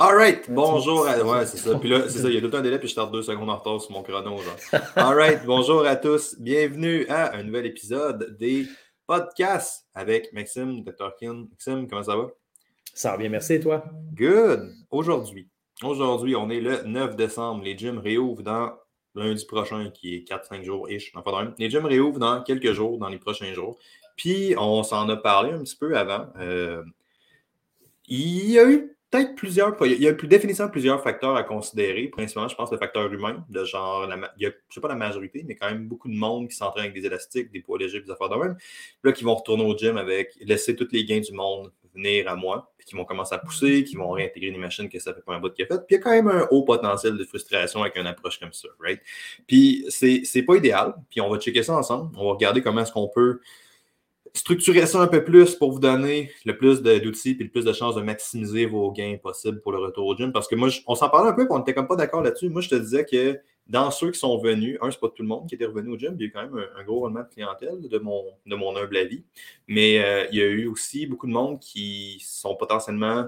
All right, bonjour à... Ouais, c'est ça. Puis là, c'est ça, il y a tout un délai, puis je starte deux secondes en retard sur mon chrono. Genre. All right, bonjour à tous. Bienvenue à un nouvel épisode des podcasts avec Maxime de Turkin. Maxime, comment ça va? Ça va bien, merci et toi? Good. Aujourd'hui, aujourd'hui, on est le 9 décembre. Les gyms réouvrent dans lundi prochain, qui est 4-5 jours-ish. Les gyms réouvrent dans quelques jours, dans les prochains jours. Puis, on s'en a parlé un petit peu avant. Euh, il y a eu peut-être plusieurs. Il y a plus définitivement plusieurs facteurs à considérer. Principalement, je pense, le facteur humain, de genre, la, il y a, je sais pas la majorité, mais quand même beaucoup de monde qui s'entraîne avec des élastiques, des poids légers, des affaires de même. là, qui vont retourner au gym avec laisser tous les gains du monde venir à moi, puis qui vont commencer à pousser, qui vont réintégrer des machines que ça fait pas un bout de fait. Puis il y a quand même un haut potentiel de frustration avec une approche comme ça, right? Puis c'est pas idéal. Puis on va checker ça ensemble. On va regarder comment est-ce qu'on peut structurer ça un peu plus pour vous donner le plus d'outils et le plus de chances de maximiser vos gains possibles pour le retour au gym. Parce que moi, on s'en parlait un peu, on n'était comme pas d'accord là-dessus. Moi, je te disais que dans ceux qui sont venus, un, c'est pas tout le monde qui était revenu au gym, il y a eu quand même un, gros roulement de clientèle de mon, de mon humble avis. Mais euh, il y a eu aussi beaucoup de monde qui sont potentiellement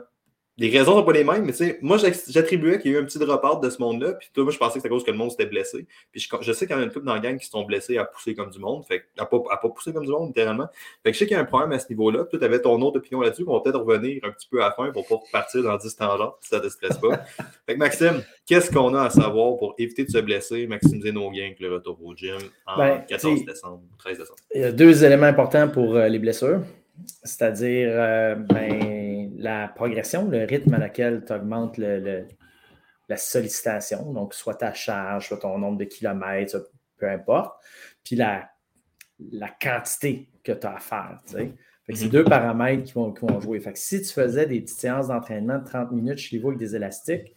les raisons sont pas les mêmes, mais tu sais, moi, j'attribuais qu'il y a eu un petit repart de ce monde-là. Puis toi, moi, je pensais que c'était à cause que le monde s'était blessé. Puis je, sais qu'il y en a une couple dans la gang qui se sont blessés à pousser comme du monde. Fait à pas, à pas pousser comme du monde, littéralement. Fait que je sais qu'il y a un problème à ce niveau-là. Toi, tu avais ton autre opinion là-dessus. On va peut-être revenir un petit peu à la fin pour pas repartir dans 10 tangents si ça ne te stresse pas. fait que Maxime, qu'est-ce qu'on a à savoir pour éviter de se blesser, maximiser nos gains avec le retour au gym en 14 ben, décembre, 13 décembre? Il y a deux éléments importants pour euh, les blessures. C'est-à-dire, euh, ben, la progression, le rythme à laquelle tu augmentes la sollicitation, donc soit ta charge, soit ton nombre de kilomètres, peu importe, puis la, la quantité que tu as à faire. c'est mhm. deux paramètres qui vont, jouer. Fait si tu faisais des petites séances d'entraînement de 30 minutes chez vous avec des élastiques,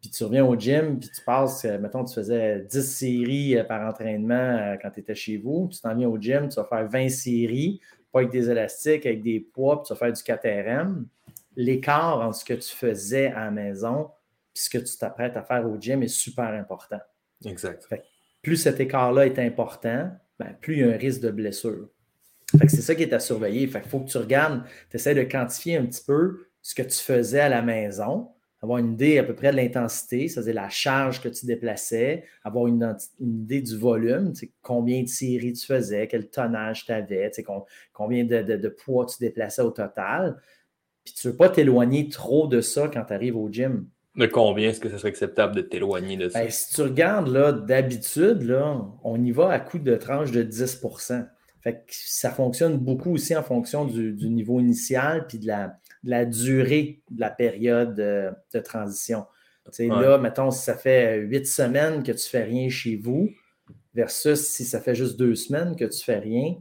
puis tu reviens au gym, puis tu passes, euh, mettons, tu faisais 10 séries euh, par entraînement quand tu étais chez vous, tu t'en viens au gym, tu vas faire 20 séries, pas avec des élastiques, avec des poids, puis tu vas faire du 4RM l'écart entre ce que tu faisais à la maison et ce que tu t'apprêtes à faire au gym est super important. Exact. plus cet écart-là est important, ben, plus il y a un risque de blessure. c'est ça qui est à surveiller. Il faut que tu regardes, tu essaies de quantifier un petit peu ce que tu faisais à la maison, avoir une idée à peu près de l'intensité, c'est-à-dire la charge que tu déplaçais, avoir une, idée du volume, combien de séries tu faisais, quel tonnage tu avais, combien de, de, poids tu déplaçais au total. Puis tu ne veux pas t'éloigner trop de ça quand tu arrives au gym. De combien est-ce que ce serait acceptable de t'éloigner de ça? Ben, si tu regardes, là, d'habitude, là, on y va à coup de tranche de 10 fait ça fonctionne beaucoup aussi en fonction du, niveau initial puis de la, la, durée de la période euh, de, transition. Là, mettons, si ça fait huit semaines que tu ne fais rien chez vous, versus si ça fait juste deux semaines que tu ne fais rien,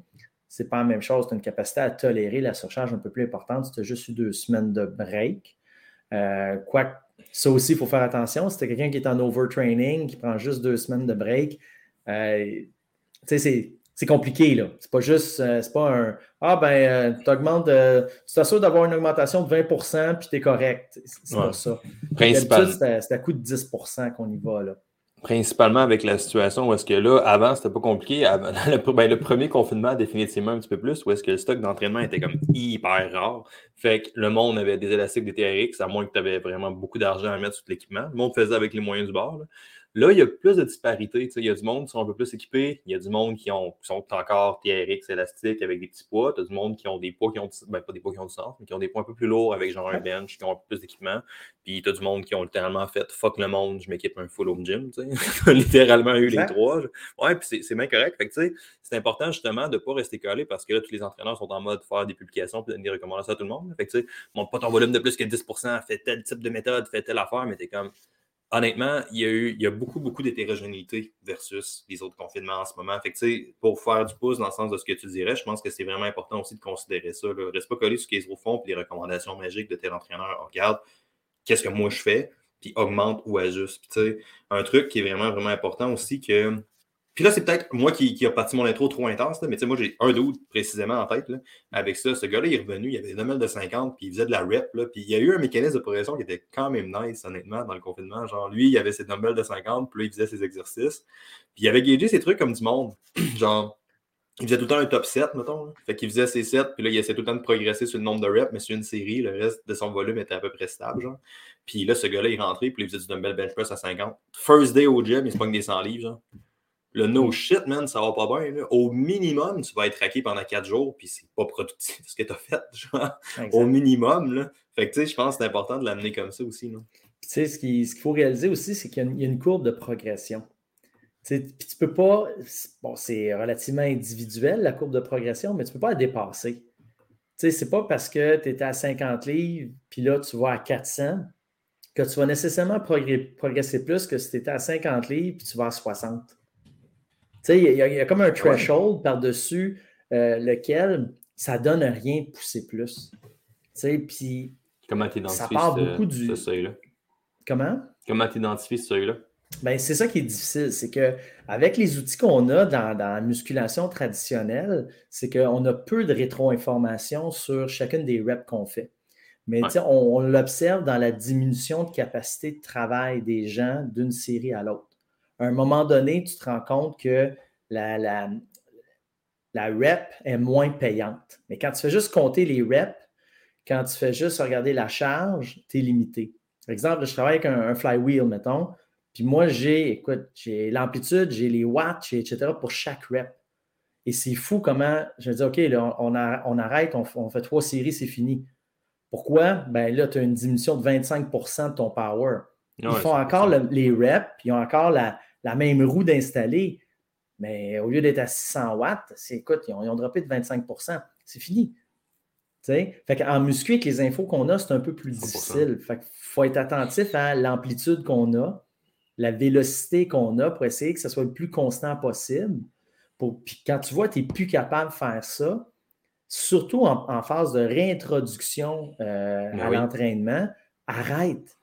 c'est pas la même chose. Tu as une capacité à tolérer la surcharge un peu plus importante si tu as juste eu deux semaines de break. Euh, quoi, ça aussi, il faut faire attention. Si tu quelqu'un qui est en overtraining, qui prend juste deux semaines de break, euh, c'est compliqué, là. C'est pas juste, euh, c'est pas un Ah, ben, tu augmentes, tu t'assures d'avoir une augmentation de 20% puis tu es correct. C'est pas ça. C'est à coup de 10% qu'on y va, là principalement avec la situation où est-ce que là, avant, c'était pas compliqué. Ben, le, premier confinement, définitivement un petit peu plus, où est-ce que le stock d'entraînement était comme hyper rare. Fait que le monde avait des élastiques, des TRX, à moins que tu avais vraiment beaucoup d'argent à mettre sur l'équipement. Le monde faisait avec les moyens du bord. Là, il y a plus de disparités. Il y a du monde qui sont un peu plus équipés. Il y a du monde qui, ont, sont encore TRX élastiques avec des petits poids. Tu as du monde qui ont des poids qui ont, ben, pas des poids qui ont du sens, mais qui ont des poids un peu plus lourds avec genre un bench, qui ont un peu plus d'équipement. Puis tu as du monde qui ont littéralement fait fuck le monde, je m'équipe un full home gym. littéralement eu les trois. Ouais, puis c'est bien correct. Fait que c'est important justement de ne pas rester collé parce que là, tous les entraîneurs sont en mode faire des publications et donner des recommandations à tout le monde. Fait que tu sais, monte pas ton volume de plus que 10% fais tel type de méthode, fais telle affaire, mais tu es comme honnêtement, il y a eu il y a beaucoup, beaucoup d'hétérogénéité versus les autres confinements en ce moment. Fait que, pour faire du pouce dans le sens de ce que tu dirais, je pense que c'est vraiment important aussi de considérer ça. Reste pas collé sur ce qu'ils font et les recommandations magiques de tel entraîneur. regarde, qu'est-ce que moi je fais, puis augmente ou ajuste. Puis, un truc qui est vraiment, vraiment important aussi que puis là, c'est peut-être moi qui, qui a parti mon intro trop intense, mais tu sais, moi, j'ai un doute précisément en tête. Là, avec ça, ce gars-là, il est revenu, il avait des dumbbells de 50, puis il faisait de la rep. Là, puis il y a eu un mécanisme de progression qui était quand même nice, honnêtement, dans le confinement. Genre, lui, il avait ses dumbbells de 50, puis là, il faisait ses exercices. Puis il avait gagé ses trucs comme du monde. Genre, il faisait tout le temps un top 7, mettons. Fait qu'il faisait ses 7, puis là, il essayait tout le temps de progresser sur le nombre de reps, mais sur une série, le reste de son volume était à peu près stable, genre. Puis là, ce gars-là, il rentrait, puis il faisait du dumbbell bench press à 50. First day au gym, il se pogne des 100 livres, genre. Le no shit, man, ça va pas bien. Là. Au minimum, tu vas être raqué pendant 4 jours, puis c'est pas productif ce que tu as fait, genre. Au minimum, là. Fait que, tu sais, je pense que c'est important de l'amener comme ça aussi, non? Tu sais, ce qu'il faut réaliser aussi, c'est qu'il y, a une courbe de progression. Puis tu peux pas, bon, c'est relativement individuel la courbe de progression, mais tu peux pas la dépasser. Tu sais, c'est pas parce que tu étais à 50 livres, puis là, tu vas à 400, que tu vas nécessairement progresser plus que si tu étais à 50 livres, puis tu vas à 60. Tu sais, il y, a comme un threshold par-dessus euh, lequel ça donne rien de pousser plus. Tu sais, puis. Comment tu identifies ça part beaucoup du... seuil-là? Comment? Comment tu identifies ce seuil-là? Ben, c'est ça qui est difficile, c'est qu'avec les outils qu'on a dans, la musculation traditionnelle, c'est qu'on a peu de rétro-information sur chacune des reps qu'on fait. Mais on, l'observe dans la diminution de capacité de travail des gens d'une série à l'autre. À un moment donné, tu te rends compte que la, la, la rep est moins payante. Mais quand tu fais juste compter les reps, quand tu fais juste regarder la charge, tu es limité. Par exemple, je travaille avec un flywheel, mettons. Puis moi, j'ai, écoute, j'ai l'amplitude, j'ai les watts, etc. pour chaque rep. Et c'est fou comment, je me dis, OK, là, on, arrête, on, fait trois séries, c'est fini. Pourquoi? Ben là, tu as une diminution de 25% de ton power. Ils font encore les reps, ils ont encore la, même roue d'installer. Mais au lieu d'être à 600 watts, c'est, écoute, ils ont, droppé de 25% C'est fini. Fait qu'en muscu, avec les infos qu'on a, c'est un peu plus difficile. Fait qu'il faut être attentif à l'amplitude qu'on a la vélocité qu'on a pour essayer que ça soit le plus constant possible. puis quand tu vois que tu n'es plus capable de faire ça, surtout en, phase de réintroduction euh, ben à l'entraînement, arrête.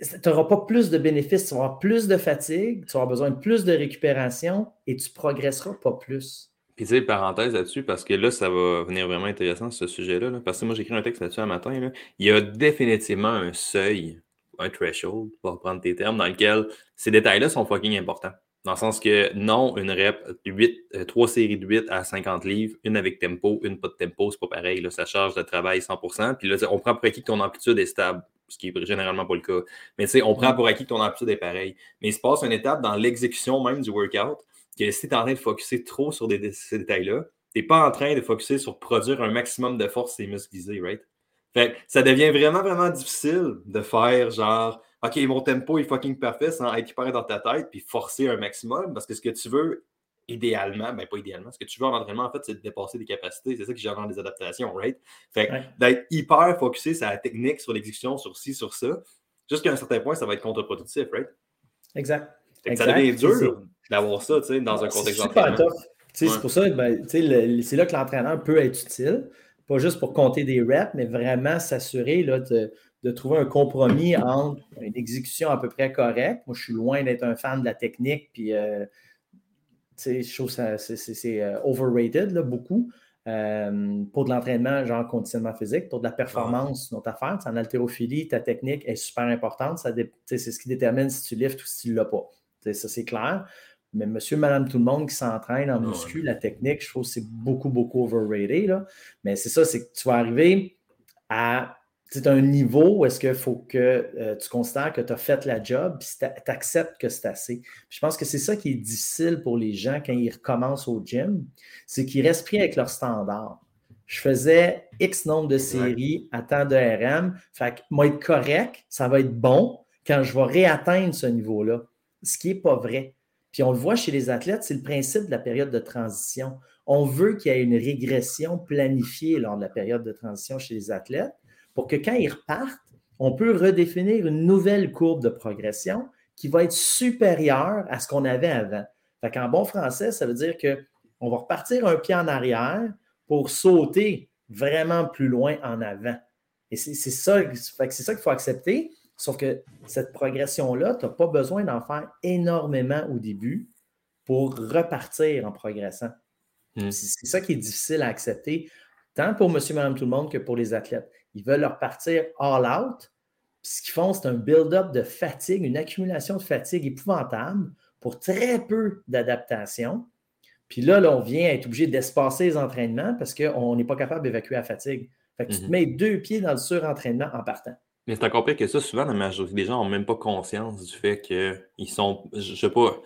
Tu n'auras pas plus de bénéfices, tu vas avoir plus de fatigue, tu auras besoin de plus de récupération et tu progresseras pas plus. Puis, tu sais, parenthèse là-dessus, parce que là, ça va venir vraiment intéressant, ce sujet-là. parce que moi, j'ai écrit un texte là-dessus un matin. Il y a définitivement un seuil un threshold, pour reprendre tes termes, dans lequel ces détails-là sont fucking importants. Dans le sens que non, une rep, 8, 3 euh, séries de 8 à 50 livres, une avec tempo, une pas de tempo, c'est pas pareil. Là, ça charge de travail 100%. Puis là, on prend pour acquis que ton amplitude est stable, ce qui est généralement pas le cas. Mais tu sais, on prend pour acquis que ton amplitude est pareil. Mais il se passe une étape dans l'exécution même du workout que si tu es en train de focuser trop sur ces détails-là, tu n'es pas en train de focuser sur produire un maximum de force et muscles right? Fait ça devient vraiment, vraiment difficile de faire genre, OK, mon tempo est fucking parfait sans être hyper dans ta tête puis forcer un maximum parce que ce que tu veux, idéalement, ben pas idéalement, ce que tu veux en entraînement, en fait, c'est de dépasser des capacités. C'est ça qui gère des adaptations, right? Fait d'être hyper focusé sur la technique, sur l'exécution, sur ci, sur ça, jusqu'à un certain point, ça va être contre-productif, right? Exact. Ça devient dur d'avoir ça, tu sais, dans un contexte d'entraînement. C'est pour ça, ben, c'est là que l'entraîneur peut être utile pas juste pour compter des reps, mais vraiment s'assurer de, de, trouver un compromis entre une exécution à peu près correcte. Moi, je suis loin d'être un fan de la technique, puis euh, je trouve que c'est euh, overrated, là, beaucoup. Euh, pour de l'entraînement, genre conditionnement physique, pour de la performance, notre affaire. En haltérophilie, ta technique est super importante. C'est ce qui détermine si tu liftes ou si tu ne l'as pas. ça, c'est clair. Mais monsieur, madame, tout le monde qui s'entraîne en muscu, la technique, je trouve que c'est beaucoup, beaucoup overrated. Là. Mais c'est ça, c'est que tu vas arriver à un niveau où est-ce qu'il faut que euh, tu considères que tu as fait la job, puis tu acceptes que c'est assez. je pense que c'est ça qui est difficile pour les gens quand ils recommencent au gym, c'est qu'ils restent pris avec leur standard. Je faisais X nombre de séries à temps de RM, fait que moi être correct, ça va être bon quand je vais réatteindre ce niveau-là. Ce qui n'est pas vrai. Puis on le voit chez les athlètes, c'est le principe de la période de transition. On veut qu'il y ait une régression planifiée lors de la période de transition chez les athlètes pour que quand ils repartent, on peut redéfinir une nouvelle courbe de progression qui va être supérieure à ce qu'on avait avant. Fait qu'en bon français, ça veut dire qu'on va repartir un pied en arrière pour sauter vraiment plus loin en avant. Et c'est ça, c'est ça qu'il faut accepter. Sauf que cette progression-là, tu n'as pas besoin d'en faire énormément au début pour repartir en progressant. Hmm. C'est ça qui est difficile à accepter, tant pour monsieur, madame, tout le monde que pour les athlètes. Ils veulent repartir all out. ce qu'ils font, c'est un build-up de fatigue, une accumulation de fatigue épouvantable pour très peu d'adaptation. Puis là, là, on vient être obligé d'espacer les entraînements parce qu'on n'est pas capable d'évacuer la fatigue. Fait que tu te Mhm. mets deux pieds dans le surentraînement en partant. Mais c'est encore pire que ça. Souvent, la majorité des gens n'ont même pas conscience du fait qu'ils sont. Je je sais pas.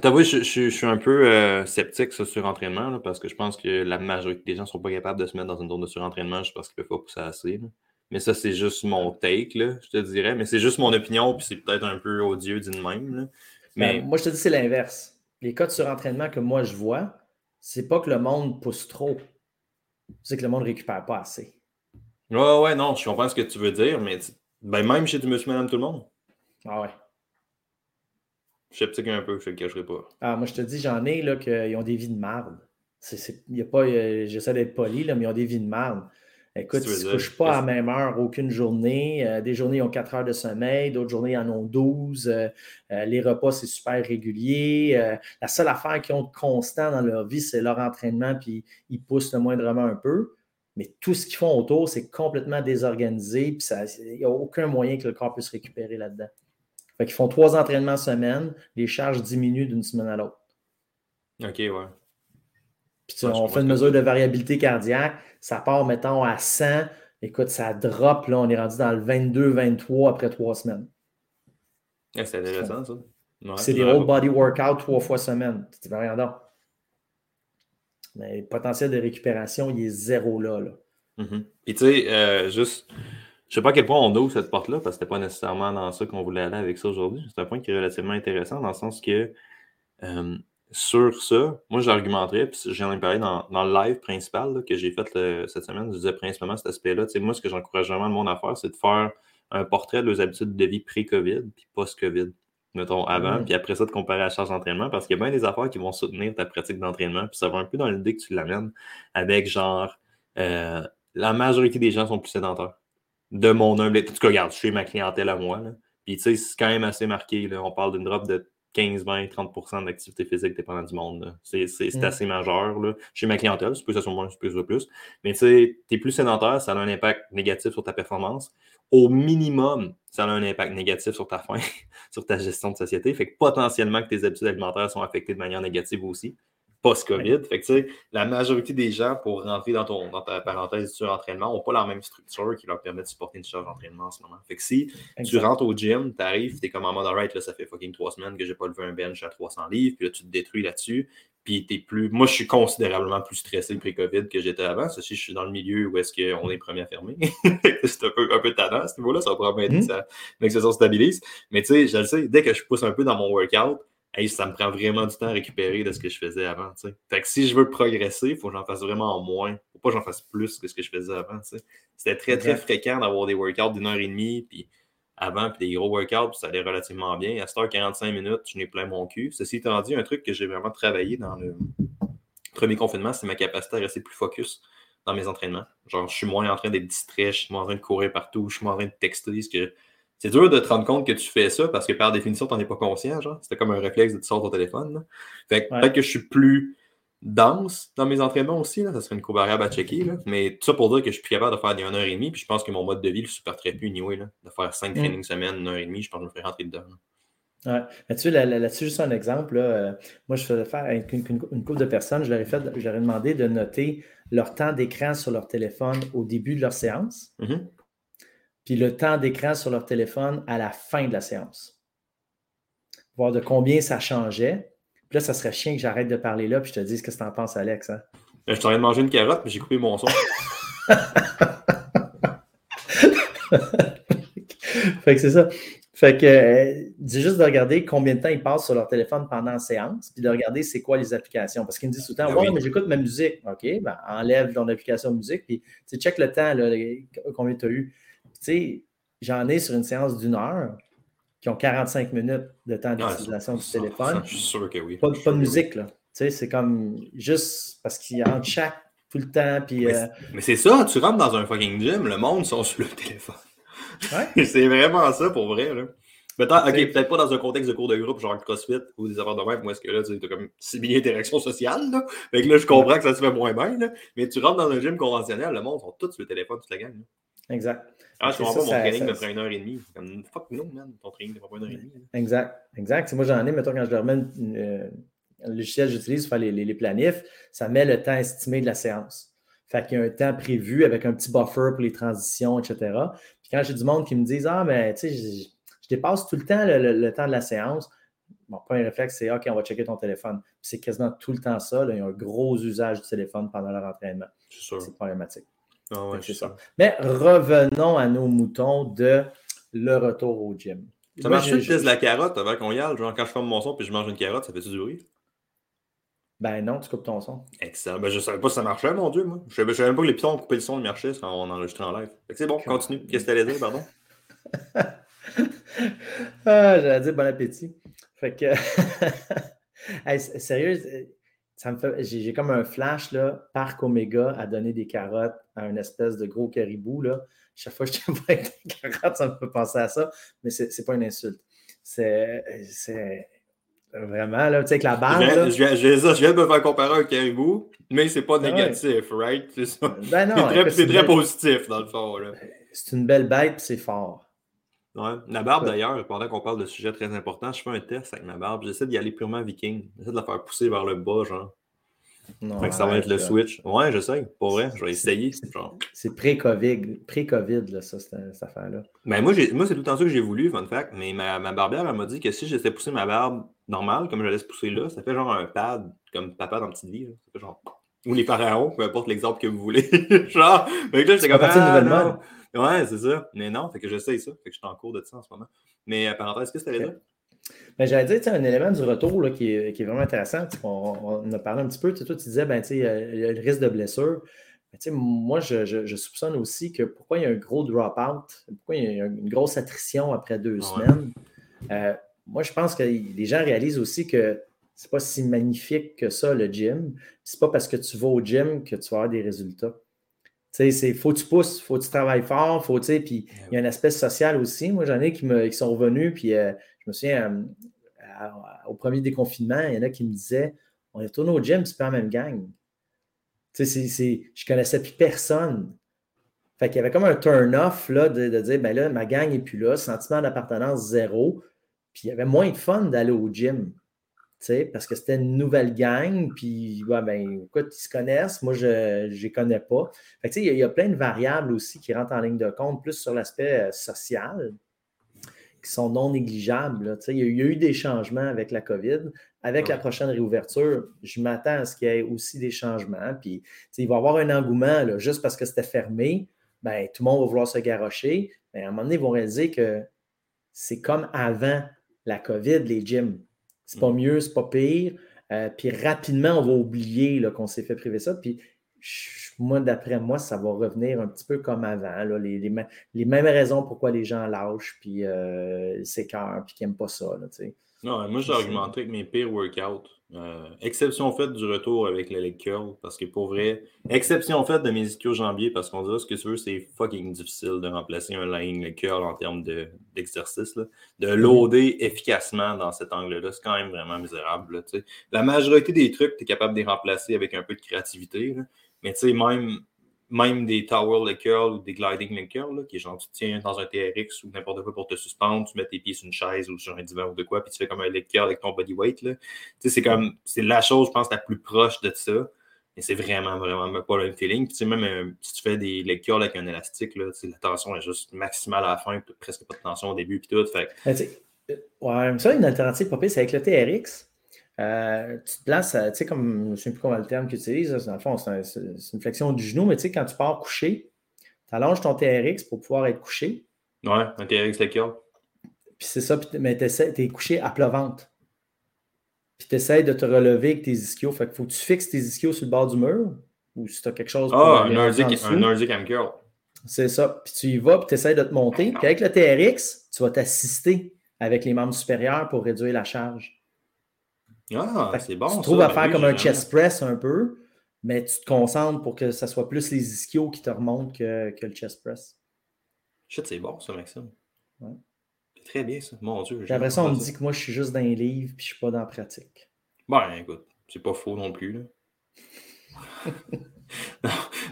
T'avoue, je, je- je suis un peu euh, sceptique sur le surentraînement là, parce que je pense que la majorité des gens ne sont pas capables de se mettre dans une zone de surentraînement juste parce qu'ils ne peuvent pas pousser assez. là. Mais ça, c'est juste mon take, là, je te dirais. Mais c'est juste mon opinion, puis c'est peut-être un peu odieux d'une même. là. Mais Mais Ben, moi, je te dis, c'est l'inverse. Les cas de surentraînement que moi, je vois, c'est pas que le monde pousse trop. C'est que le monde récupère pas assez. ouais, ouais, non, je comprends ce que tu veux dire, mais ben, même chez du monsieur, madame, tout le monde, Ah ouais. Sceptique un peu, je ne le cacherai pas. Ah, moi, je te dis, j'en ai là, qui ont des vies de marde. C'est, y a pas, euh, j'essaie d'être poli, là, mais ils ont des vies de marde. Écoute, ils ne se couchent pas à la même heure aucune journée. Euh, des journées, ils ont 4 heures de sommeil, d'autres journées, ils en ont 12. Euh, les repas, c'est super régulier. Euh, la seule affaire qu'ils ont de constant dans leur vie, c'est leur entraînement, puis ils poussent le moindrement un peu. Mais tout ce qu'ils font autour, c'est complètement désorganisé, puis il n'y a aucun moyen que le corps puisse récupérer là-dedans. Fait qu'ils font trois entraînements semaine, les charges diminuent d'une semaine à l'autre. Ok, ouais. Puis tu Ouais, on fait une mesure de variabilité cardiaque, ça part, mettons, à 100. Écoute, ça drop, là, on est rendu dans le 22-23 après trois semaines. Ouais, c'est intéressant, ça. Ouais, c'est des pas- body workout trois fois semaine. Tu dis, rien. Mais le potentiel de récupération, il est zéro là. là. Mhm. Puis tu sais, euh, juste, je sais pas à quel point on ouvre cette porte-là, parce que c'était pas nécessairement dans ça qu'on voulait aller avec ça aujourd'hui. C'est un point qui est relativement intéressant dans le sens que euh, sur ça, moi j'argumenterais, puis j'en ai parlé dans, dans le live principal là, que j'ai fait euh, cette semaine, je disais principalement cet aspect-là. Tu sais, moi, ce que j'encourage vraiment le monde à faire, c'est de faire un portrait de leurs habitudes de vie pré-COVID puis post-COVID. Mettons avant, Mm. puis après ça, de comparer à la charge d'entraînement, parce qu'il y a bien des affaires qui vont soutenir ta pratique d'entraînement, puis ça va un peu dans l'idée que tu l'amènes avec genre euh, la majorité des gens sont plus sédentaires. De mon humble. En tout cas, regarde, je suis ma clientèle à moi. Là. Puis, tu sais, c'est quand même assez marqué. Là. On parle d'une drop de 15, 20, 30% d'activité physique dépendant du monde. c'est Mm. assez majeur. Là. Chez ma clientèle, c'est plus ça soit moins, c'est plus ça plus. Mais tu sais, tu es plus sédentaire, ça a un impact négatif sur ta performance. Au minimum, ça a un impact négatif sur ta faim, sur ta gestion de société. Fait que potentiellement que tes habitudes alimentaires sont affectées de manière négative aussi, post-COVID. Fait que tu sais, la majorité des gens, pour rentrer dans, ton, dans ta parenthèse sur l'entraînement, n'ont pas la même structure qui leur permet de supporter une charge d'entraînement en ce moment. Fait que si tu rentres au gym, tu arrives, tu es comme en mode alright, là, ça fait fucking trois semaines que j'ai pas levé un bench à 300 livres, puis là, tu te détruis là-dessus. Puis t'es plus. Moi, je suis considérablement plus stressé pré-COVID que j'étais avant. Ceci, je suis dans le milieu où est-ce qu'on est premier à fermer. c'est un peu, un peu tannant à ce niveau-là. Ça va probablement aider Mm. ça, que ça se stabilise. Mais tu sais, je le sais, dès que je pousse un peu dans mon workout, hey, ça me prend vraiment du temps à récupérer de ce que je faisais avant. Fait que si je veux progresser, il faut que j'en fasse vraiment moins. Faut pas que j'en fasse plus que ce que je faisais avant. C'était très, très fréquent d'avoir des workouts d'une heure et demie, puis avant, puis des gros workouts, puis ça allait relativement bien. À cette heure 45 minutes, je n'ai plein mon cul. Ceci étant dit, un truc que j'ai vraiment travaillé dans le premier confinement, c'est ma capacité à rester plus focus dans mes entraînements. Genre, je suis moins en train d'être distrait, je suis moins en train de courir partout, je suis moins en train de texter. ce que... C'est dur de te rendre compte que tu fais ça parce que par définition, tu n'en es pas conscient. Genre. C'était comme un réflexe de te sortir ton téléphone. là. Fait que Ouais. peut-être que je suis plus dense dans mes entraînements aussi. Là. Ça serait une co-variable à checker. Là. Mais tout ça pour dire que je suis plus capable de faire des 1h30. Puis je pense que mon mode de vie le supporterait plus anyway. Là. De faire 5 Mm. trainings semaine, 1h30, je pense que je me ferais rentrer dedans. Ouais. Mais tu sais, là- là- là-dessus, juste un exemple. là, euh, moi, je faisais faire avec une, une, une couple de personnes, je leur, ai fait, je leur ai demandé de noter leur temps d'écran sur leur téléphone au début de leur séance, Mhm. Puis le temps d'écran sur leur téléphone à la fin de la séance. Voir de combien ça changeait. Puis là, ça serait chiant que j'arrête de parler là, puis je te dise ce que tu en penses, Alex. hein. Là, Je suis en train de manger une carotte, puis j'ai coupé mon son. fait que c'est ça. Fait que euh, dis juste de regarder combien de temps ils passent sur leur téléphone pendant la séance, puis de regarder c'est quoi les applications. Parce qu'ils me disent tout le temps, Ben ouais, oui. mais j'écoute ma musique. OK, ben enlève ton application de musique, puis tu sais, check le temps, là, combien tu as eu. Tu sais, j'en ai sur une séance d'une heure qui ont 45 minutes de temps d'utilisation du téléphone. Je suis sûr que oui. Pas, sûr de oui. musique, là. Tu sais, c'est comme juste parce qu'il y a chaque tout le temps, puis. Mais euh, Mais c'est ça, tu rentres dans un fucking gym, le monde sont sur le téléphone. Ouais. c'est vraiment ça pour vrai. Là. Peut-être, ok, peut-être pas dans un contexte de cours de groupe, genre CrossFit ou des affaires de même, où est-ce que là, tu as comme 6000 interactions sociales. Là. Fait que là, je comprends que ça se fait moins bien. Là. Mais tu rentres dans un gym conventionnel, le monde sont tous sur le téléphone, toute la gang. là. Exact. Ah, je comprends pas, mon ça- training ça- me prend une heure et demie. Comme, fuck non, man, ton training ne prend pas une heure et demie. là. Exact, exact. Moi, j'en ai, mettons, quand je leur mets une, le logiciel que j'utilise pour faire les, les, planifs, ça met le temps estimé de la séance. Fait qu'il y a un temps prévu avec un petit buffer pour les transitions, etc. Puis quand j'ai du monde qui me dit Ah, mais tu sais, je, dépasse tout le temps le, temps de la séance, mon premier réflexe, c'est OK, on va checker ton téléphone. c'est quasiment tout le temps ça. il y a un gros usage du téléphone pendant leur entraînement. C'est problématique. Ah c'est ça. Mais revenons à nos moutons de le retour au gym. Ça marche tu de la carotte avant qu'on y aille? Genre, quand je ferme mon son puis je mange une carotte, ça fait-tu du bruit? Ben non, tu coupes ton son. Excellent. Ben, je ne savais pas si ça marchait, mon Dieu, moi. Je ne savais, même pas que les pitons ont coupé le son de marchait quand on enregistrait en live. c'est bon, continue. Qu'est-ce que tu allais dire, pardon? ah, j'allais dire bon appétit. Fait que. sérieux, ça me fait. J'ai comme un flash, là, Parc Omega à donner des carottes à un espèce de gros caribou, là. Chaque fois que je te vois avec des carottes, ça me fait penser à ça, mais c'est pas une insulte. C'est Vraiment, là, tu sais, avec la barbe. Je viens, je, viens, de me faire comparer à un caribou, mais c'est pas ben négatif, right? C'est ça. Ben non, c'est très, positif, dans le fond. C'est une belle bête, c'est fort. Ouais. La barbe, d'ailleurs, pendant qu'on parle de sujet très important, je fais un test avec ma barbe. J'essaie d'y aller purement viking. J'essaie de la faire pousser vers le bas, genre. Non, ça va être le switch. Ouais, je sais. Pour vrai, je vais essayer. C'est pré-COVID, pré-COVID, ça, cette, affaire-là. Ben, moi, moi c'est tout le temps ça que j'ai voulu, fun fact. Mais ma, ma barbière, elle m'a dit que si j'essayais pousser ma barbe normale, comme je laisse pousser là, ça fait genre un pad, comme papa dans Petite Vie. Ça fait genre. Ou les pharaons, peu importe l'exemple que vous voulez. genre, mais là, j'étais comme. Ah. Ouais, c'est ça. Mais non, fait que j'essaye ça. Fait que je suis en cours de ça en ce moment. Mais euh, parenthèse, est-ce que c'était là? Ben, J'allais dire, un élément du retour là, qui, est, qui, est, vraiment intéressant. On, on, a parlé un petit peu. Toi, tu disais, ben, il y a le risque de blessure. Ben, moi, je, je, soupçonne aussi que pourquoi il y a un gros drop-out, pourquoi il y a une grosse attrition après deux semaines. Euh, moi, je pense que les gens réalisent aussi que c'est pas si magnifique que ça, le gym. C'est pas parce que tu vas au gym que tu vas avoir des résultats. Tu il faut que tu pousses, faut que tu travailles fort, faut, puis il y a un aspect social aussi. Moi, j'en ai qui, me, qui sont revenus, puis euh, je me souviens, euh, au premier déconfinement, il y en a qui me disaient on est retourné au gym, c'est pas la même gang. Tu sais, je connaissais plus personne. Fait qu'il y avait comme un turn-off de, de, dire ben là, ma gang n'est plus là, sentiment d'appartenance zéro. Puis il y avait moins de fun d'aller au gym parce que c'était une nouvelle gang, puis ben, écoute, ils se connaissent, moi je ne les connais pas. il y, a plein de variables aussi qui rentrent en ligne de compte, plus sur l'aspect euh, social, qui sont non négligeables. Il y, a eu des changements avec la COVID. Avec la prochaine réouverture, je m'attends à ce qu'il y ait aussi des changements. Puis il va y avoir un engouement, là, juste parce que c'était fermé, ben, tout le monde va vouloir se garrocher. Mais à un moment donné, ils vont réaliser que c'est comme avant la COVID, les gyms c'est pas mieux, c'est pas pire. Euh, puis rapidement, on va oublier qu'on s'est fait priver ça. Puis moi, d'après moi, ça va revenir un petit peu comme avant. les, les, mêmes raisons pourquoi les gens lâchent, puis euh, s'écœurent, puis qui n'aiment pas ça. Là, non, moi, j'ai argumenté avec mes pires workouts. Euh, exception faite du retour avec le leg curl, parce que pour vrai, exception faite de mes ischio-jambiers, parce qu'on dit ce que tu veux, c'est fucking difficile de remplacer un lying leg curl en termes d'exercice. de, de mhm. loader efficacement dans cet angle-là, c'est quand même vraiment misérable. la majorité des trucs, tu es capable de les remplacer avec un peu de créativité. Mais tu sais, même même des tower curl ou des gliding curl, qui est genre tu tiens dans un TRX ou n'importe quoi pour te suspendre, tu mets tes pieds sur une chaise ou sur un divan ou de quoi, puis tu fais comme un curl avec ton body weight. C'est comme, c'est la chose, je pense, la plus proche de ça. Et c'est vraiment, vraiment pas le même feeling. Puis, même euh, si tu fais des leg curls avec un élastique, là, la tension est juste maximale à la fin, presque pas de tension au début, puis tout. Fait... Ben, euh, ouais, ça, une alternative pas c'est avec le TRX. Euh, tu te places, tu sais, comme, je ne sais plus comment le terme qu'ils utilisent, dans le fond, c'est une flexion du genou, mais tu sais, quand tu pars coucher, tu allonges ton TRX pour pouvoir être couché. Ouais, un TRX lequel. Puis c'est ça, mais tu es couché à plat ventre. Puis tu essaies de te relever avec tes ischios. Fait qu'il faut que tu fixes tes ischios sur le bord du mur ou si tu as quelque chose. Ah, un Nordic, un Nordic curl. C'est ça. Puis tu y vas, puis tu essaies de te monter. Puis avec le TRX, tu vas t'assister avec les membres supérieurs pour réduire la charge. Ah, c'est bon. Tu te trouves à faire comme un chest press un peu, mais tu te concentres pour que ça soit plus les ischios qui te remontent que, que le chest press. Shit, c'est bon ça, Maxime. Ouais. C'est très bien ça. Mon Dieu. J'ai l'impression qu'on me dit que moi je suis juste dans les livres puis je suis pas dans la pratique. Ben écoute, c'est pas faux non plus. Là.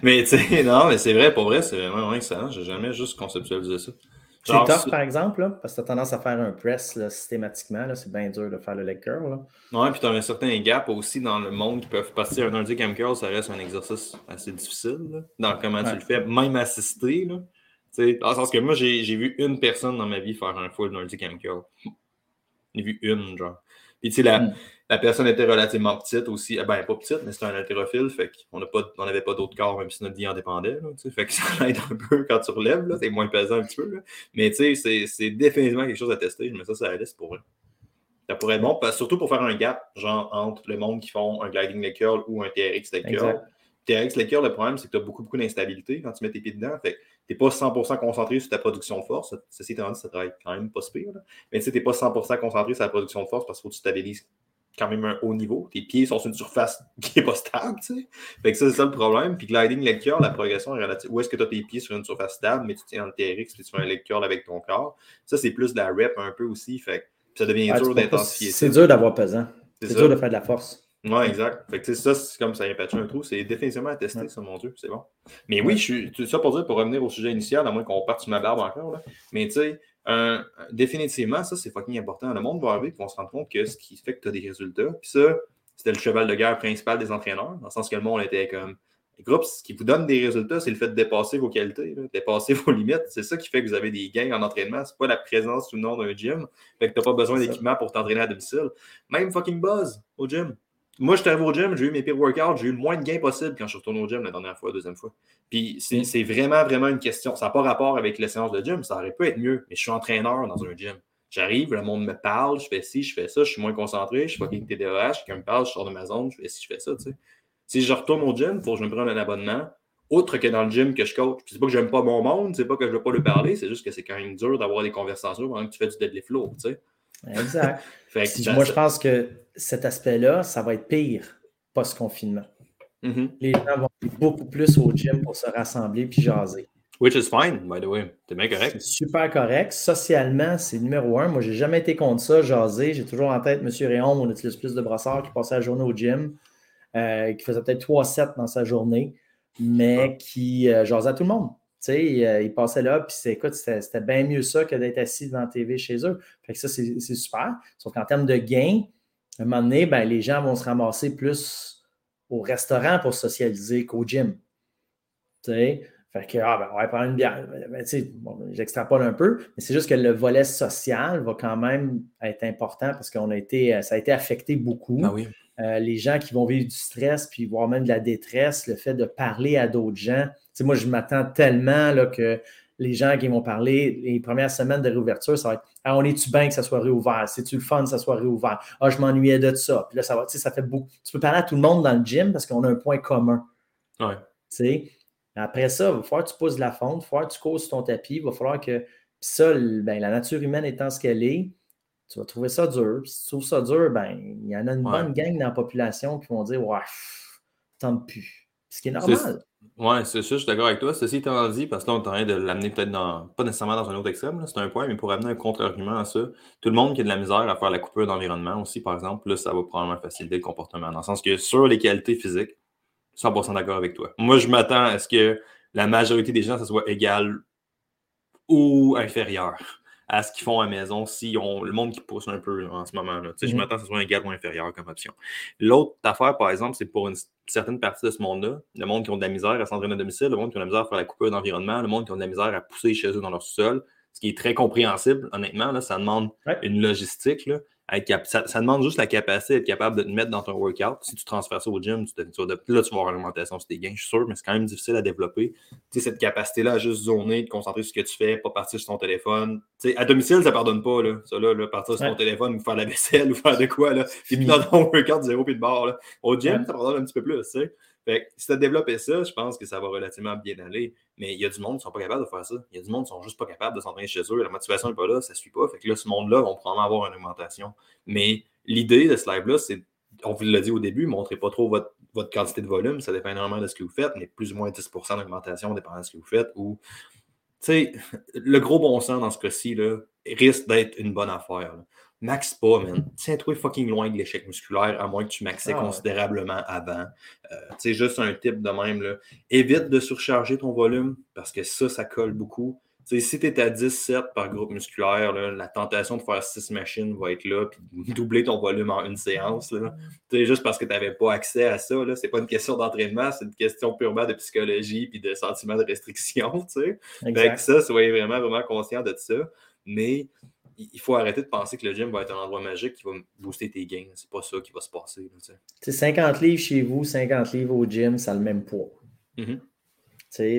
mais tu sais, non, mais c'est vrai, pour vrai, c'est vraiment, vraiment excellent. J'ai jamais juste conceptualisé ça. C'est tough, par exemple, parce que tu as tendance à faire un press systématiquement. C'est bien dur de faire le leg curl. Oui, puis tu as un certain gap aussi dans le monde qui peuvent passer un Nordic M curl, ça reste un exercice assez difficile dans comment tu le fais, même assisté. Là. Dans le sens que moi, j'ai vu une personne dans ma vie faire un full Nordic M curl. J'ai vu une, genre. Puis tu sais, la, hmm. la, personne était relativement petite aussi. Eh ben, pas petite, mais c'était un haltérophile, fait qu'on n'avait pas, d'autres corps, même si notre vie en dépendait. Là, fait que ça aide un peu quand tu relèves, c'est moins pesant un petit peu. Là. Mais tu sais, c'est définitivement quelque chose à tester. Je mets ça sur la liste pour eux. Ça pourrait être bon, surtout pour faire un gap, genre entre le monde qui font un gliding leg curl ou un TRX leg curl. TRX leg curl, le problème, c'est que tu as beaucoup, beaucoup d'instabilité quand tu mets tes pieds dedans. Fait n'es pas 100% concentré sur ta production de force. Ceci étant dit, ça travaille quand même pas si pire. Mais tu n'es pas 100% concentré sur la production de force parce qu'il faut que tu stabilises quand même un haut niveau. Tes pieds sont sur une surface qui n'est pas stable. Fait que ça, c'est ça le problème. Puis gliding leg curl, la progression est relative. Où est-ce que tu as tes pieds sur une surface stable, mais tu tiens le TRX, puis tu fais un leg curl avec ton corps? Ça, c'est plus de la rep un peu aussi. Fait ça devient dur d'intensifier. C'est dur d'avoir pesant. C'est dur de faire de la force. Oui, exact. Fait que ça, c'est comme ça a impatché un trou. C'est définitivement à tester, ça, mon Dieu. C'est bon. Mais oui, je suis. Ça pour dire, pour revenir au sujet initial, à moins qu'on parte sur ma barbe encore. Là. Mais tu sais, définitivement, ça, c'est fucking important. Le monde va arriver et on se rendre compte que ce qui fait que tu as des résultats. Puis ça, c'était le cheval de guerre principal des entraîneurs, dans le sens que le monde était comme. Les groupes, ce qui vous donne des résultats, c'est le fait de dépasser vos qualités, dépasser vos limites. C'est ça qui fait que vous avez des gains en entraînement. C'est pas la présence ou non d'un gym. Fait que t'as pas besoin d'équipement pour t'entraîner à domicile. Même fucking buzz au gym. Moi, je suis arrivé au gym, j'ai eu mes pires workouts, j'ai eu le moins de gains possible quand je suis retourné au gym la dernière fois, la deuxième fois. Puis c'est vraiment, vraiment une question. Ça n'a pas rapport avec les séances de gym, ça aurait pu être mieux, mais je suis entraîneur dans un gym. J'arrive, le monde me parle, je fais ci, je fais ça, je suis moins concentré, je suis fucking TDAH, quelqu'un me parle, je sors de ma zone, je fais ci, je fais ça, tu sais. Si je retourne au gym, il faut que je me prenne un abonnement, autre que dans le gym que je coach. C'est pas que j'aime pas mon monde, c'est pas que je veux pas lui parler, c'est juste que c'est quand même dur d'avoir des conversations pendant que tu fais du deadlift lourd, tu sais. Exact. moi, je pense que cet aspect-là, ça va être pire post-confinement. Mm-hmm. Les gens vont aller beaucoup plus au gym pour se rassembler puis jaser. Which is fine, by the way. C'est bien correct. C'est super correct. Socialement, c'est numéro un. Moi, j'ai jamais été contre ça, jaser. J'ai toujours en tête M. Réon, mon utilise plus de brassard, qui passait la journée au gym, euh, qui faisait peut-être 3 sets dans sa journée, mais qui euh, jasait à tout le monde. Tu sais, euh, il passait là, puis écoute, c'était bien mieux ça que d'être assis devant la TV chez eux. Fait que ça, c'est super. Sauf qu'en termes de gains, à un moment donné, ben, les gens vont se ramasser plus au restaurant pour socialiser qu'au gym. Tu sais? Fait que, ah, ben, on va prendre une bière. Ben, j'extrapole un peu, mais c'est juste que le volet social va quand même être important parce qu'on a été, ça a été affecté beaucoup. Ah oui. Euh, les gens qui vont vivre du stress, puis voire même de la détresse, le fait de parler à d'autres gens. Moi, je m'attends tellement là, que les gens qui vont parler les premières semaines de réouverture, ça va être ah, on est-tu bien que ça soit réouvert? C'est-tu le fun que ça soit réouvert? Ah, je m'ennuyais de ça. Puis là, ça va, tu sais, ça fait beaucoup. Tu peux parler à tout le monde dans le gym parce qu'on a un point commun. Ouais. Tu sais, après ça, il va falloir que tu pousses de la fonte, il va falloir que tu sur ton tapis, il va falloir que. Puis ça, ben, la nature humaine étant ce qu'elle est, tu vas trouver ça dur. si tu trouves ça dur, ben, il y en a une bonne gang dans la population qui vont dire Ouais, tant plus. Ce qui est normal. Oui, c'est ça, je suis d'accord avec toi. Ceci étant dit, parce que là, on est en train de l'amener peut-être dans, pas nécessairement dans un autre extrême, c'est un point, mais pour amener un contre-argument à ça, tout le monde qui a de la misère à faire la coupure d'environnement aussi, par exemple, là, ça va probablement faciliter le comportement. Dans le sens que sur les qualités physiques, 100% d'accord avec toi. Moi, je m'attends à ce que la majorité des gens, ça soit égal ou inférieur à ce qu'ils font à la maison si on, le monde qui pousse un peu en ce moment. Là. Je mm-hmm. m'attends à ce soit égal ou inférieur comme option. L'autre affaire, par exemple, c'est pour une certaine partie de ce monde-là, le monde qui ont de la misère à s'entraîner à domicile, le monde qui ont de la misère à faire la coupure d'environnement, le monde qui ont de la misère à pousser chez eux dans leur sol, ce qui est très compréhensible, honnêtement. Là, ça demande une logistique. Là ça, demande juste la capacité d'être capable de te mettre dans ton workout. Si tu transfères ça au gym, tu, tu là, tu vas avoir l'alimentation sur tes gains, je suis sûr, mais c'est quand même difficile à développer. Tu sais, cette capacité-là à juste zoner, de concentrer sur ce que tu fais, pas partir sur ton téléphone. Tu sais, à domicile, ça pardonne pas, là. Ça, là, partir sur ton téléphone ou faire la vaisselle ou faire de quoi, là. Et puis dans ton workout, zéro puis de bord, là. Au gym, ça pardonne un petit peu plus, tu sais. Fait si tu as développé ça, je pense que ça va relativement bien aller. Mais il y a du monde qui ne sont pas capables de faire ça. Il y a du monde qui ne sont juste pas capables de s'entraîner chez eux. La motivation n'est pas là, ça ne suit pas. Fait que là, ce monde-là va probablement avoir une augmentation. Mais l'idée de ce live-là, c'est, on vous l'a dit au début, montrez pas trop votre, quantité de volume. Ça dépend énormément de ce que vous faites, mais plus ou moins 10% d'augmentation dépendant de ce que vous faites. Ou, tu sais, le gros bon sens dans ce cas-ci risque d'être une bonne affaire. Max pas, man. Tiens-toi fucking loin de l'échec musculaire, à moins que tu maxais ah considérablement avant. Euh, c'est juste un type de même. Là. Évite de surcharger ton volume parce que ça, ça colle beaucoup. si tu es à 17 par groupe musculaire, la tentation de faire 6 machines va être là, puis doubler ton volume en une séance. Là. Juste parce que tu n'avais pas accès à ça. Ce n'est pas une question d'entraînement, c'est une question purement de psychologie puis de sentiment de restriction. Fait que ça, soyez vraiment, vraiment conscient de ça. Mais il faut arrêter de penser que le gym va être un endroit magique qui va booster tes gains. C'est pas ça qui va se passer. C'est 50 livres chez vous, 50 livres au gym, ça a le même poids.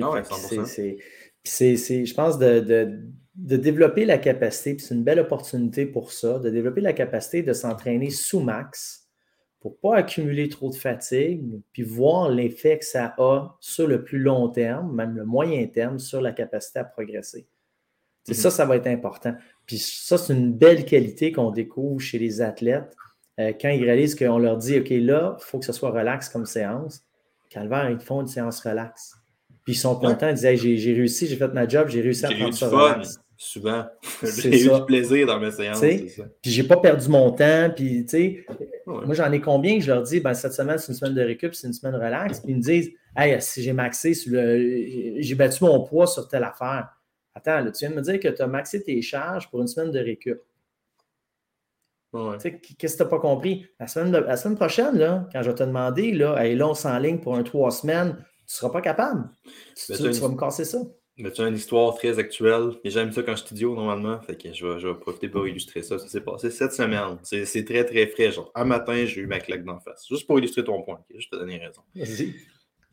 Ah c'est, je pense, de, développer la capacité, puis c'est une belle opportunité pour ça, de développer la capacité de s'entraîner sous max pour ne pas accumuler trop de fatigue, puis voir l'effet que ça a sur le plus long terme, même le moyen terme, sur la capacité à progresser. C'est Ça, ça va être important. Puis ça, c'est une belle qualité qu'on découvre chez les athlètes euh, quand ils réalisent qu'on leur dit OK, là, il faut que ce soit relax comme séance. Calvaire, ils font une séance relax. Puis ils sont contents, ils disent j'ai réussi, j'ai fait ma job, j'ai réussi à prendre ça relax. Souvent. j'ai eu du plaisir dans mes séances. Puis j'ai pas perdu mon temps. Puis, tu sais, moi, j'en ai combien je leur dis, ben, cette semaine, c'est une semaine de récup, c'est une semaine relax. Puis ils me disent, hey, si j'ai maxé, j'ai battu mon poids sur telle affaire. Attends, là, tu viens de me dire que tu as maxé tes charges pour une semaine de récup. Qu'est-ce que tu n'as pas compris? La semaine, la semaine prochaine, là, quand je vais te demander, là, hey, là, on s'enligne pour un trois semaines, tu ne seras pas capable. Tu, vas me casser ça. Mais tu as une histoire très actuelle. Et j'aime ça quand je studio normalement. Fait que je vais, je vais profiter pour illustrer ça. Ça s'est passé cette semaine. C'est très, très frais. Genre, un matin, j'ai eu ma claque d'en face. Juste pour illustrer ton point. Okay? Je te donner raison. Vas-y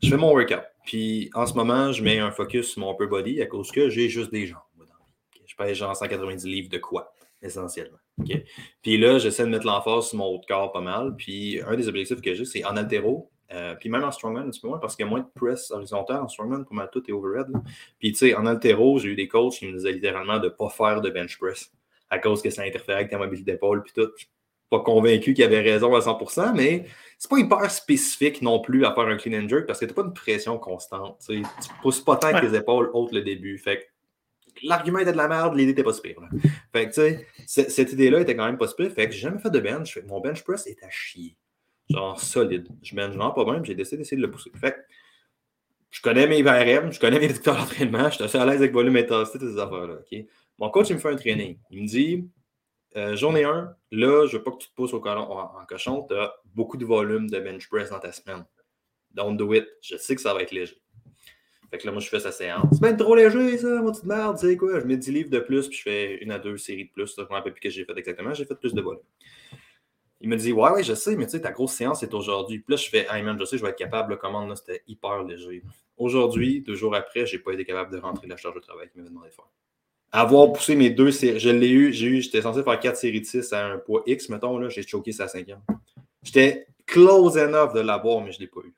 je fais mon workout. Puis en ce moment, je mets un focus sur mon upper body à cause que j'ai juste des jambes. Je pèse genre 190 livres de quoi, essentiellement. Puis là, j'essaie de mettre l'emphase sur mon haut de corps pas mal. Puis un des objectifs que j'ai, c'est en altéro. Euh, puis même en strongman un petit peu moins parce qu'il y a moins de press horizontal en strongman, pour mal tout est overhead. Puis tu sais, en altéro, j'ai eu des coachs qui me disaient littéralement de ne pas faire de bench press à cause que ça interférait avec ta mobilité d'épaule puis tout pas convaincu qu'il avait raison à 100%, mais c'est pas hyper spécifique non plus à faire un clean and jerk parce que t'as pas une pression constante. Tu pousses pas tant que les épaules hautes le début. Fait l'argument était de la merde, l'idée était pas super. Fait que tu sais, cette idée-là était quand même pas super. Fait que j'ai jamais fait de bench. mon bench press est à chier. Genre solide. Je bench genre pas bien, j'ai décidé d'essayer de le pousser. Fait je connais mes VRM, je connais mes victoires d'entraînement, je suis assez à l'aise avec volume intensité, ces affaires-là. Mon coach, il me fait un training. Il me dit euh, journée 1, là, je veux pas que tu te pousses au en, cochon. Tu as beaucoup de volume de bench press dans ta semaine. Don't do it. Je sais que ça va être léger. Fait que là, moi, je fais sa séance. C'est bien trop léger, ça, mon petite merde. Tu sais quoi? Je mets 10 livres de plus, puis je fais une à deux séries de plus. Je ne me rappelle plus que j'ai fait exactement. J'ai fait plus de volume. Il me dit, ouais, ouais, je sais, mais tu sais, ta grosse séance est aujourd'hui. Puis là, je fais, hey man, je sais, je vais être capable. La commande, là, c'était hyper léger. Aujourd'hui, deux jours après, j'ai pas été capable de rentrer la charge de travail qu'il m'avait demandé de faire avoir poussé mes deux séries. Je l'ai eu, j'ai eu, j'étais censé faire quatre séries de 6 à un poids X, mettons, là, j'ai choqué sa cinquième. J'étais close enough de l'avoir, mais je ne l'ai pas eu.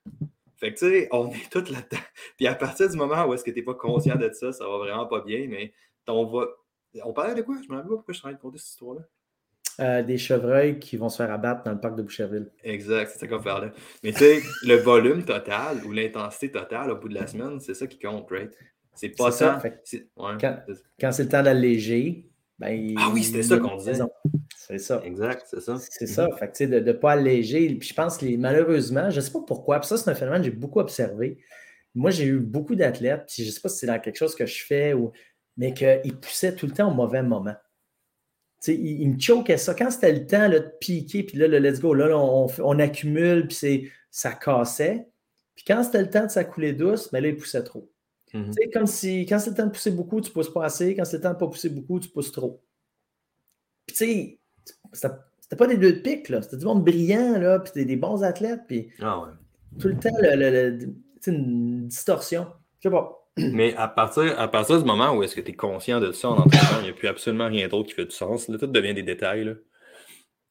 Fait que tu sais, on est tous là-dedans. Puis à partir du moment où est-ce que tu n'es pas conscient de ça, ça va vraiment pas bien, mais on va. On parlait de quoi? Je me rappelle pas pourquoi je suis en train de compter cette histoire-là. Euh, des chevreuils qui vont se faire abattre dans le parc de Boucherville. Exact, c'est ça qu'on parlait. Mais tu sais, le volume total ou l'intensité totale au bout de la semaine, c'est ça qui compte, right? C'est pas ça. quand, c'est le temps d'alléger, ben, Ah oui, c'était ça qu'on disait. C'est ça. Exact, c'est ça. C'est ça. Fait de ne pas alléger. Puis je pense que malheureusement, je ne sais pas pourquoi, puis ça, c'est un phénomène que j'ai beaucoup observé. Moi, j'ai eu beaucoup d'athlètes, puis je ne sais pas si c'est dans quelque chose que je fais, ou... mais qu'ils poussaient tout le temps au mauvais moment. ils, ils, me choquaient ça. Quand c'était le temps là, de piquer, puis là, le let's go, là, on, on, accumule, puis ça cassait. Puis quand c'était le temps de s'accouler douce, mais là, ils poussaient trop. Mhm. Comme si quand c'est le temps de pousser beaucoup, tu pousses pas assez. Quand c'est le temps de pas pousser beaucoup, tu pousses trop. Puis tu sais, c'était pas des deux de pique, là. C'était du monde brillant, là, puis des, des bons athlètes, puis ah tout le temps, le, une distorsion. Je sais pas. Mais à partir, à partir du moment où est-ce que tu es conscient de ça en entraînement, il n'y a plus absolument rien d'autre qui fait du sens. Là, tout devient des détails. Là.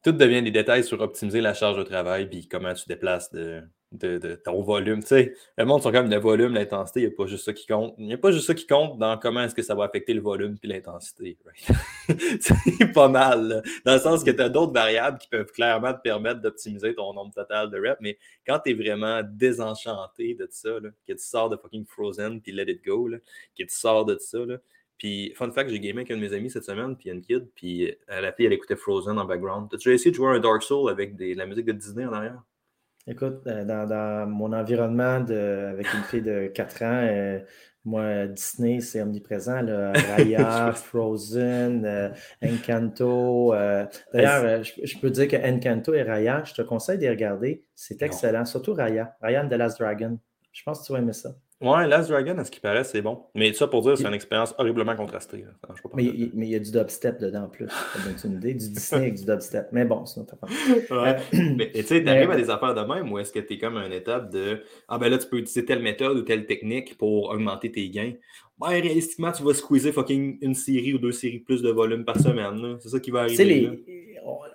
Tout devient des détails sur optimiser la charge de travail puis comment tu déplaces de, de, ton volume. Tu sais, le monde quand même le volume, l'intensité, il n'y a pas juste ça qui compte. Il n'y a pas juste ça qui compte dans comment est-ce que ça va affecter le volume puis l'intensité. c'est pas mal. Dans le sens que tu as d'autres variables qui peuvent clairement te permettre d'optimiser ton nombre total de reps, mais quand tu es vraiment désenchanté de ça, là, que tu sors de fucking Frozen puis Let It Go, là, que tu sors de ça, là, puis, fun fact, j'ai gamé avec un de mes amis cette semaine, puis une kid, puis euh, la fille, elle écoutait Frozen en background. T'as-tu essayé de jouer un Dark Soul avec de la musique de Disney en arrière? Écoute, euh, dans, mon environnement de, avec une fille de 4 ans, euh, Moi, Disney, c'est omniprésent. Là. Raya, Frozen, euh, Encanto. D'ailleurs, je, peux dire que Encanto et Raya, je te conseille de les regarder. C'est excellent. Surtout Raya. Raya and the Last Dragon. Je pense que tu vas aimer ça. Ouais, Last Dragon, à ce qui paraît, c'est bon. Mais ça, pour dire, c'est une expérience horriblement contrastée. mais il y a du dubstep dedans en plus. Ça une idée. Du Disney avec du dubstep. Mais bon, c'est notre affaire. Ouais. mais tu sais, t'arrives à des affaires de même ou est-ce que tu es comme à une étape de Ah ben là, tu peux utiliser telle méthode ou telle technique pour augmenter tes gains. Ouais, réalistiquement, tu vas squeezer fucking une série ou deux séries plus de volume par semaine. C'est ça qui va arriver.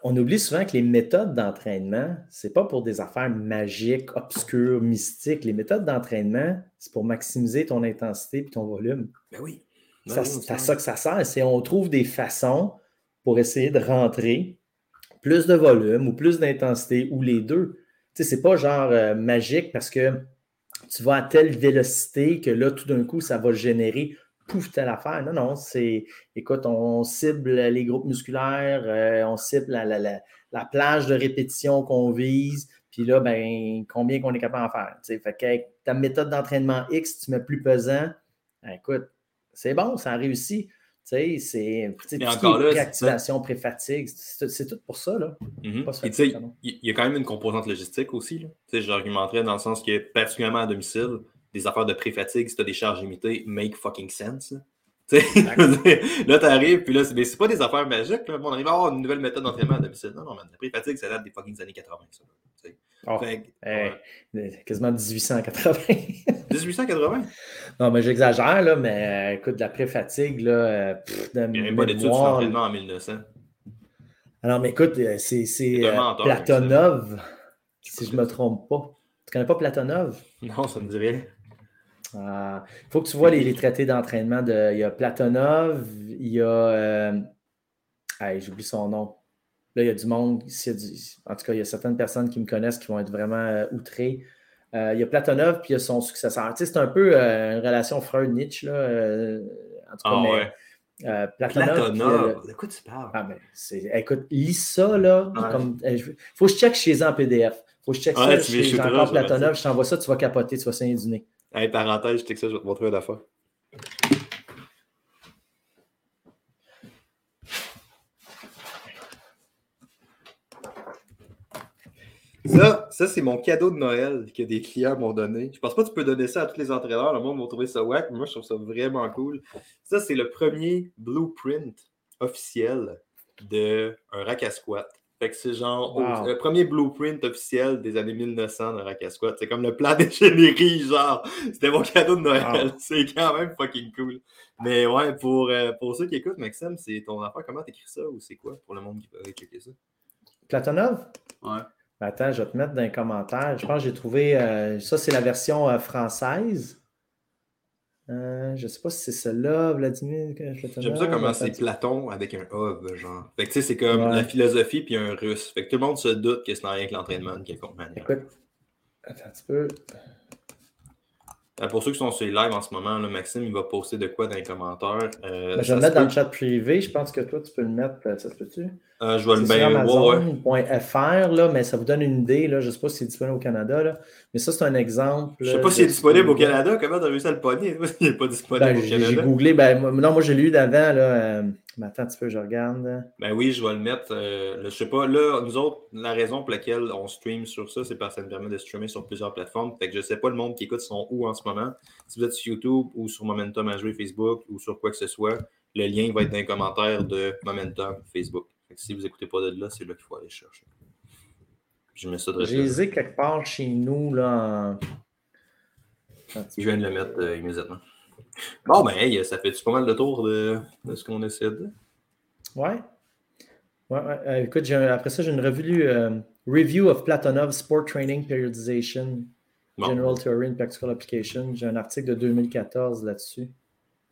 On oublie souvent que les méthodes d'entraînement, ce n'est pas pour des affaires magiques, obscures, mystiques. Les méthodes d'entraînement, c'est pour maximiser ton intensité et ton volume. Ben oui. Ben c'est à ça que ça sert. C'est on trouve des façons pour essayer de rentrer plus de volume ou plus d'intensité ou les deux. Tu sais, c'est pas genre euh, magique parce que tu vas à telle vélocité que là, tout d'un coup, ça va générer pouf, telle affaire. Non, non, c'est, écoute, on cible les groupes musculaires, euh, on cible la, plage de répétition qu'on vise, puis là, ben, combien qu'on est capable d'en faire. T'sais. Fait qu'avec ta méthode d'entraînement X, tu mets plus pesant, ben, écoute, c'est bon, ça a réussi. Tu sais, c'est encore là, réactivation, pré-fatigue, c'est tout pour ça. Là. Mm-hmm. il y a quand même une composante logistique aussi. J'argumenterais dans le sens que, particulièrement à domicile, des affaires de pré-fatigue, si tu as des charges limitées, make fucking sense. là, tu arrives, puis là, c'est pas des affaires magiques. Là. On arrive à avoir une nouvelle méthode d'entraînement à domicile. Non, non, mais la pré-fatigue, ça date des fucking années 80. Ça, oh, Quasiment 1880. 1880? Non, mais j'exagère, là, mais euh, écoute, la pré-fatigue, là, euh, Il n'y a même pas d'études sur l'entraînement en 1900. Alors, mais écoute, euh, c'est Platonov, si je ne me trompe pas. Tu connais pas Platonov? Non, ça me dit rien. Il euh, faut que tu vois les, traités d'entraînement. De, il y a Platonov, il y a. Euh, j'oublie son nom. Là, il y a du monde. en tout cas, il y a certaines personnes qui me connaissent qui vont être vraiment euh, outrées. il y a Platonov, puis il y a son successeur. Tu sais, c'est un peu une relation Freud-Nietzsche. en tout cas, ah, mais, Platonov. de quoi tu parles? Ah, ben, écoute, lis ça, là. Il faut que je check chez eux en PDF. Faut que je check ça chez Jean-Claude Platonov. Je t'envoie ça, tu vas capoter, tu vas saigner du nez. Hey, parenthèse, je ça, je vais te montrer la fois. Ça, ça c'est mon cadeau de Noël que des clients m'ont donné. Je pense pas que tu peux donner ça à tous les entraîneurs. Le monde va trouver ça wack, moi, je trouve ça vraiment cool. Ça, c'est le premier blueprint officiel d'un rack à squat. Fait que c'est genre le premier blueprint officiel des années 1900 de Rack Squat. C'est comme le plan d'ingénierie, genre. C'était mon cadeau de Noël. C'est quand même fucking cool. Mais ouais, pour, euh, pour ceux qui écoutent, Maxime, c'est ton affaire. Comment t'écris ça ou c'est quoi pour le monde qui peut checker ça? Platonov? Ouais. Ben, attends, je vais te mettre dans les commentaires. Je pense que j'ai trouvé. Euh, ça, c'est la version euh, française. Euh, je sais pas si c'est celle-là, Vladimir. J'aime ça comment c'est Platon avec un ov, genre. Fait que tu sais, c'est comme la philosophie puis un russe. Fait que tout le monde se doute que c'est rien que l'entraînement de quelconque manière. Écoute, attends un petit peu. Euh, pour ceux qui sont sur les live en ce moment, là, Maxime, il va poster de quoi dans les commentaires. Euh, ben, je vais le mettre dans le chat privé. Je pense que toi, tu peux le mettre. Ça se peut-tu? Euh, je vais le bien Amazon.fr, là, mais ça vous donne une idée. Là. Je ne sais pas si c'est disponible au Canada. Là. Mais ça, c'est un exemple. Je ne sais pas si c'est disponible au Canada. Comment tu as réussi à le pogner? Il n'est pas disponible ben, au Canada. J'ai googlé. Ben, non, moi, j'ai lu d'avant. Là, mais attends un petit peu, je regarde. Ben oui, je vais le mettre. Euh, je sais pas, là, nous autres, la raison pour laquelle on stream sur ça, c'est parce que ça nous permet de streamer sur plusieurs plateformes. Fait que je sais pas le monde qui écoute sont où en ce moment. Si vous êtes sur YouTube ou sur Momentum à jouer Facebook ou sur quoi que ce soit, le lien va être dans les commentaires de Momentum Facebook. Si vous n'écoutez pas de là, c'est là qu'il faut aller chercher. Je mets ça de J'ai quelque part chez nous, là. Je viens de le mettre euh, immédiatement. Bon, ben, ça fait pas mal de tour de, ce qu'on essaie de. Ouais. Ouais, ouais. Euh, écoute, après ça, j'ai une revue euh, Review of Platonov Sport Training Periodization, General Theory and Practical Application. J'ai un article de 2014 là-dessus.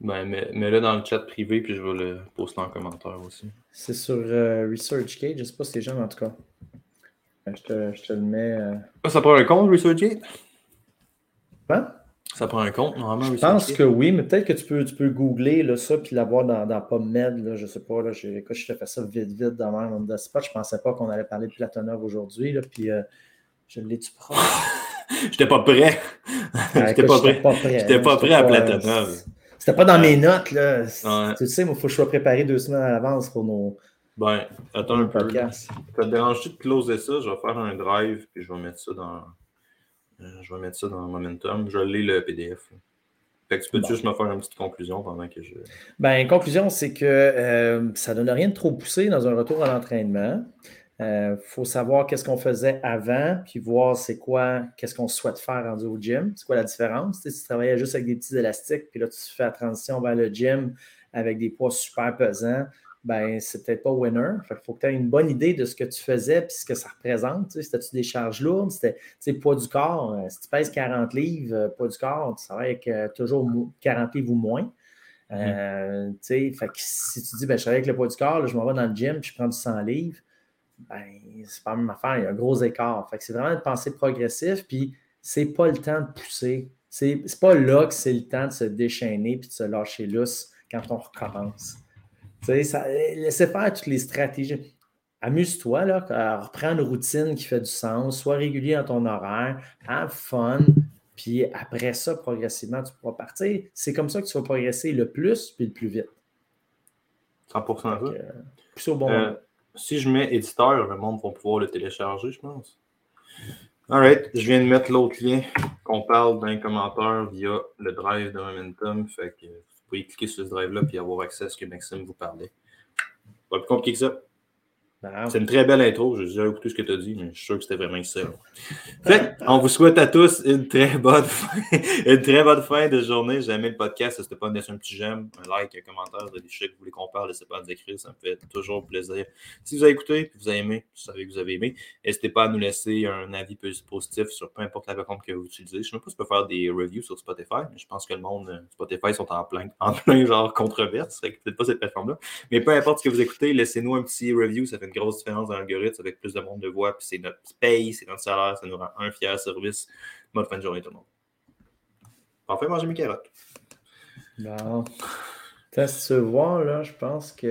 Ben, mets, le dans le chat privé, puis je vais le poster en commentaire aussi. C'est sur euh, ResearchGate. Je ne sais pas si c'est gens, en tout cas. Je te, je te le mets. Ah, ça prend un compte, ResearchGate? Hein? Ça prend un compte, normalement. Je pense que oui, mais peut-être que tu peux, tu peux googler là, ça puis l'avoir dans, dans PubMed. Là, je ne sais pas. Là, je, je te fais ça vite, vite dans même spot. Je ne pensais pas qu'on allait parler de Platonov aujourd'hui. Puis euh, je l'ai-tu proche? J'étais pas prêt. J'étais pas, prêt. J'étais pas prêt à Platonov. C'était pas dans mes notes, là. Tu sais, il faut que je sois préparé deux semaines à l'avance pour nos. Ben, attends un peu. Ça te dérange de closer ça? Je vais faire un drive, puis je vais mettre ça dans. Euh, je vais mettre ça dans Momentum. Je lis le PDF. Fait que tu peux juste me faire une petite conclusion pendant que je. Ben, conclusion, c'est que euh, ça ne donne rien de trop poussé dans un retour à l'entraînement. Il euh, faut savoir qu'est-ce qu'on faisait avant, puis voir c'est quoi, qu'est-ce qu'on souhaite faire rendu au gym. C'est quoi la différence? si tu travaillais juste avec des petits élastiques, puis là, tu fais la transition vers le gym avec des poids super pesants, ben c'est peut-être pas winner. il faut que tu aies une bonne idée de ce que tu faisais puis ce que ça représente. C'était-tu des charges lourdes? C'était poids du corps. Euh, si tu pèses 40 livres, euh, poids du corps, tu travailles avec toujours 40 livres ou moins. Fait que si tu dis, ben, je travaille avec le poids du corps, je m'en vais dans le gym puis je prends du 100 livres, ben, c'est pas la même affaire, il y a un gros écart. Fait que c'est vraiment de penser progressif, puis c'est pas le temps de pousser. C'est pas là que c'est le temps de se déchaîner puis de se lâcher lousse quand on recommence. Ça, laissez faire toutes les stratégies. Amuse-toi, là, reprends une routine qui fait du sens, sois régulier dans ton horaire, have fun, puis après ça, progressivement, tu pourras partir. C'est comme ça que tu vas progresser le plus puis le plus vite. 100% ça? Euh, plus au bon euh, moment si je mets éditeur, le monde va pouvoir le télécharger, je pense. Alright, je viens de mettre l'autre lien qu'on parle d'un commentaire via le drive de Momentum. Fait que vous pouvez cliquer sur ce drive-là et avoir accès à ce que Maxime vous parlait. Pas plus compliqué que ça. C'est une très belle intro. Je déjà écouté ce que tu as dit, mais je suis sûr que c'était vraiment ça. Fait on vous souhaite à tous une très bonne fin, une très bonne fin de journée. J'ai aimé le podcast. C'était pas un petit j'aime, un like, un commentaire, des choses que vous voulez qu'on parle, laissez pas nous écrire. Ça me fait toujours plaisir. Si vous avez écouté, vous avez aimé, vous savez que vous avez aimé, n'hésitez pas à nous laisser un avis positif sur peu importe la plateforme que vous utilisez. Je ne sais pas si on peut faire des reviews sur Spotify, mais je pense que le monde, euh, Spotify sont en plein, en plein genre controverse. Peut-être pas cette plateforme-là. Mais peu importe ce que vous écoutez, laissez-nous un petit review. Ça fait grosse différence dans l'algorithme avec plus de monde de voix, puis c'est notre paye, c'est notre salaire, ça nous rend un fier service. Bonne fin de journée, tout le monde. Parfait, manger mes carottes. Bon. tu veux voir, là, je pense que.